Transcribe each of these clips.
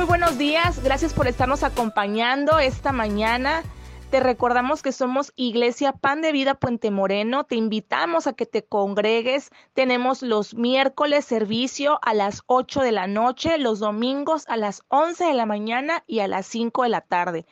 Muy buenos días. Gracias por estarnos acompañando esta mañana. Te recordamos que somos Iglesia Pan de Vida Puente Moreno. Te invitamos a que te congregues. Tenemos los miércoles servicio a las 8 de la noche, los domingos a las 11 de la mañana y a las 5 de la tarde.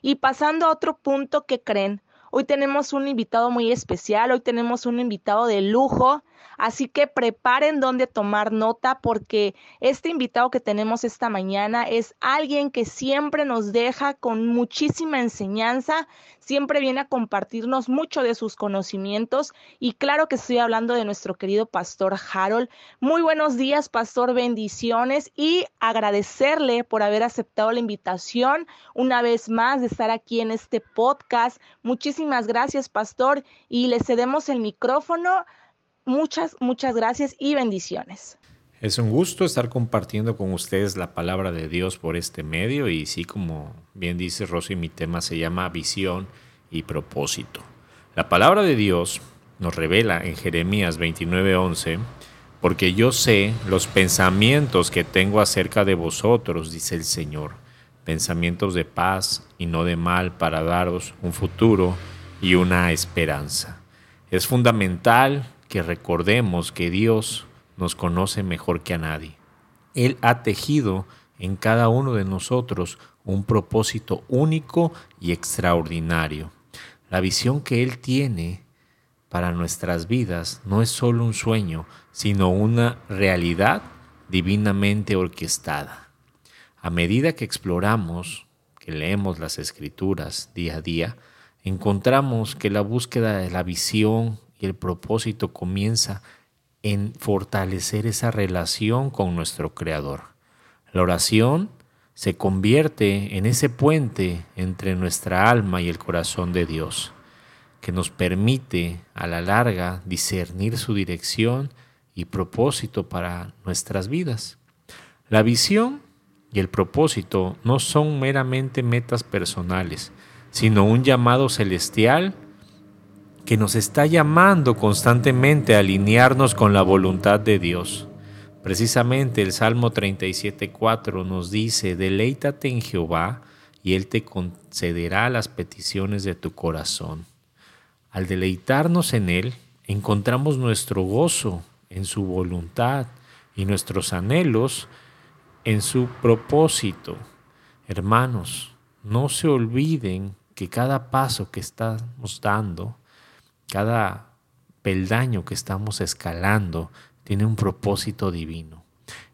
Y pasando a otro punto que creen, hoy tenemos un invitado muy especial, hoy tenemos un invitado de lujo. Así que preparen donde tomar nota porque este invitado que tenemos esta mañana es alguien que siempre nos deja con muchísima enseñanza, siempre viene a compartirnos mucho de sus conocimientos y claro que estoy hablando de nuestro querido pastor Harold. Muy buenos días, pastor, bendiciones y agradecerle por haber aceptado la invitación una vez más de estar aquí en este podcast. Muchísimas gracias, pastor, y le cedemos el micrófono Muchas, muchas gracias y bendiciones. Es un gusto estar compartiendo con ustedes la palabra de Dios por este medio y sí, como bien dice Rosy, mi tema se llama visión y propósito. La palabra de Dios nos revela en Jeremías 29:11, porque yo sé los pensamientos que tengo acerca de vosotros, dice el Señor, pensamientos de paz y no de mal para daros un futuro y una esperanza. Es fundamental que recordemos que Dios nos conoce mejor que a nadie. Él ha tejido en cada uno de nosotros un propósito único y extraordinario. La visión que Él tiene para nuestras vidas no es solo un sueño, sino una realidad divinamente orquestada. A medida que exploramos, que leemos las escrituras día a día, encontramos que la búsqueda de la visión y el propósito comienza en fortalecer esa relación con nuestro Creador. La oración se convierte en ese puente entre nuestra alma y el corazón de Dios, que nos permite a la larga discernir su dirección y propósito para nuestras vidas. La visión y el propósito no son meramente metas personales, sino un llamado celestial que nos está llamando constantemente a alinearnos con la voluntad de Dios. Precisamente el Salmo 37.4 nos dice, deleítate en Jehová y Él te concederá las peticiones de tu corazón. Al deleitarnos en Él, encontramos nuestro gozo en su voluntad y nuestros anhelos en su propósito. Hermanos, no se olviden que cada paso que estamos dando cada peldaño que estamos escalando tiene un propósito divino.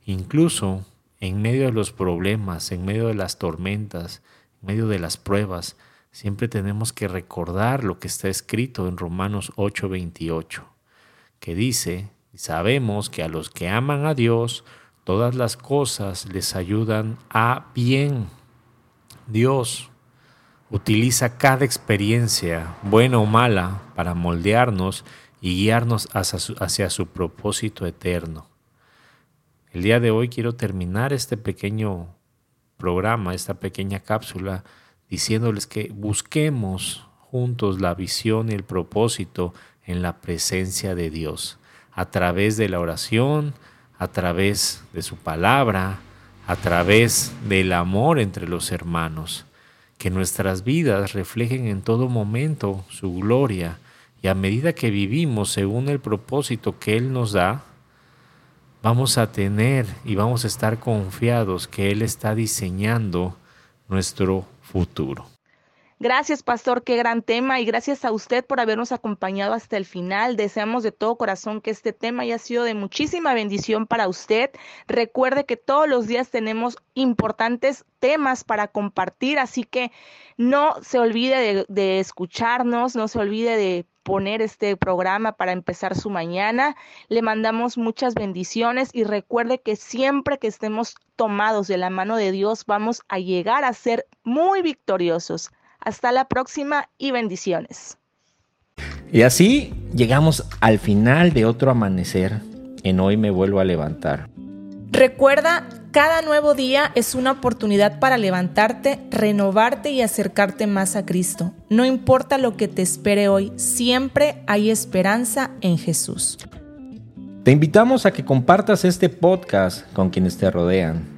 Incluso en medio de los problemas, en medio de las tormentas, en medio de las pruebas, siempre tenemos que recordar lo que está escrito en Romanos 8:28, que dice, sabemos que a los que aman a Dios, todas las cosas les ayudan a bien. Dios utiliza cada experiencia, buena o mala, para moldearnos y guiarnos hacia su, propósito eterno. El día de hoy quiero terminar este pequeño programa, esta pequeña cápsula, diciéndoles que busquemos juntos la visión y el propósito en la presencia de Dios, a través de la oración, a través de su palabra, a través del amor entre los hermanos que nuestras vidas reflejen en todo momento su gloria y a medida que vivimos según el propósito que Él nos da, vamos a tener y vamos a estar confiados que Él está diseñando nuestro futuro. Gracias, pastor, qué gran tema y gracias a usted por habernos acompañado hasta el final. Deseamos de todo corazón que este tema haya sido de muchísima bendición para usted. Recuerde que todos los días tenemos importantes temas para compartir, así que no se olvide de, escucharnos, no se olvide de poner este programa para empezar su mañana. Le mandamos muchas bendiciones y recuerde que siempre que estemos tomados de la mano de Dios vamos a llegar a ser muy victoriosos. Hasta la próxima y bendiciones. Y así llegamos al final de otro amanecer. En hoy me vuelvo a levantar. Recuerda, cada nuevo día es una oportunidad para levantarte, renovarte y acercarte más a Cristo. No importa lo que te espere hoy, siempre hay esperanza en Jesús. Te invitamos a que compartas este podcast con quienes te rodean